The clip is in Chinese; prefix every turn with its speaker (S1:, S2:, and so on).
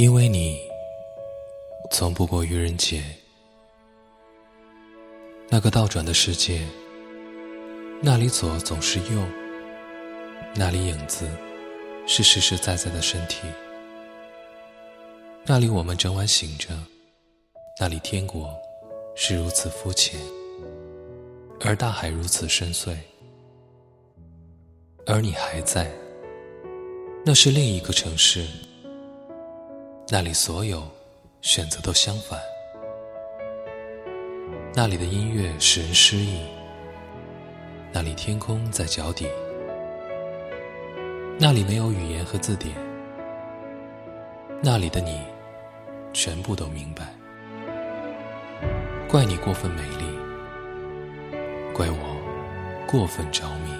S1: 因为你从不过愚人节，那个倒转的世界，那里左总是右，那里影子是实实在在的身体，那里我们整晚醒着，那里天国是如此肤浅，而大海如此深邃，而你还在，那是另一个城市。那里所有选择都相反，那里的音乐使人失意，那里天空在脚底，那里没有语言和字典，那里的你全部都明白。怪你过分美丽，怪我过分着迷。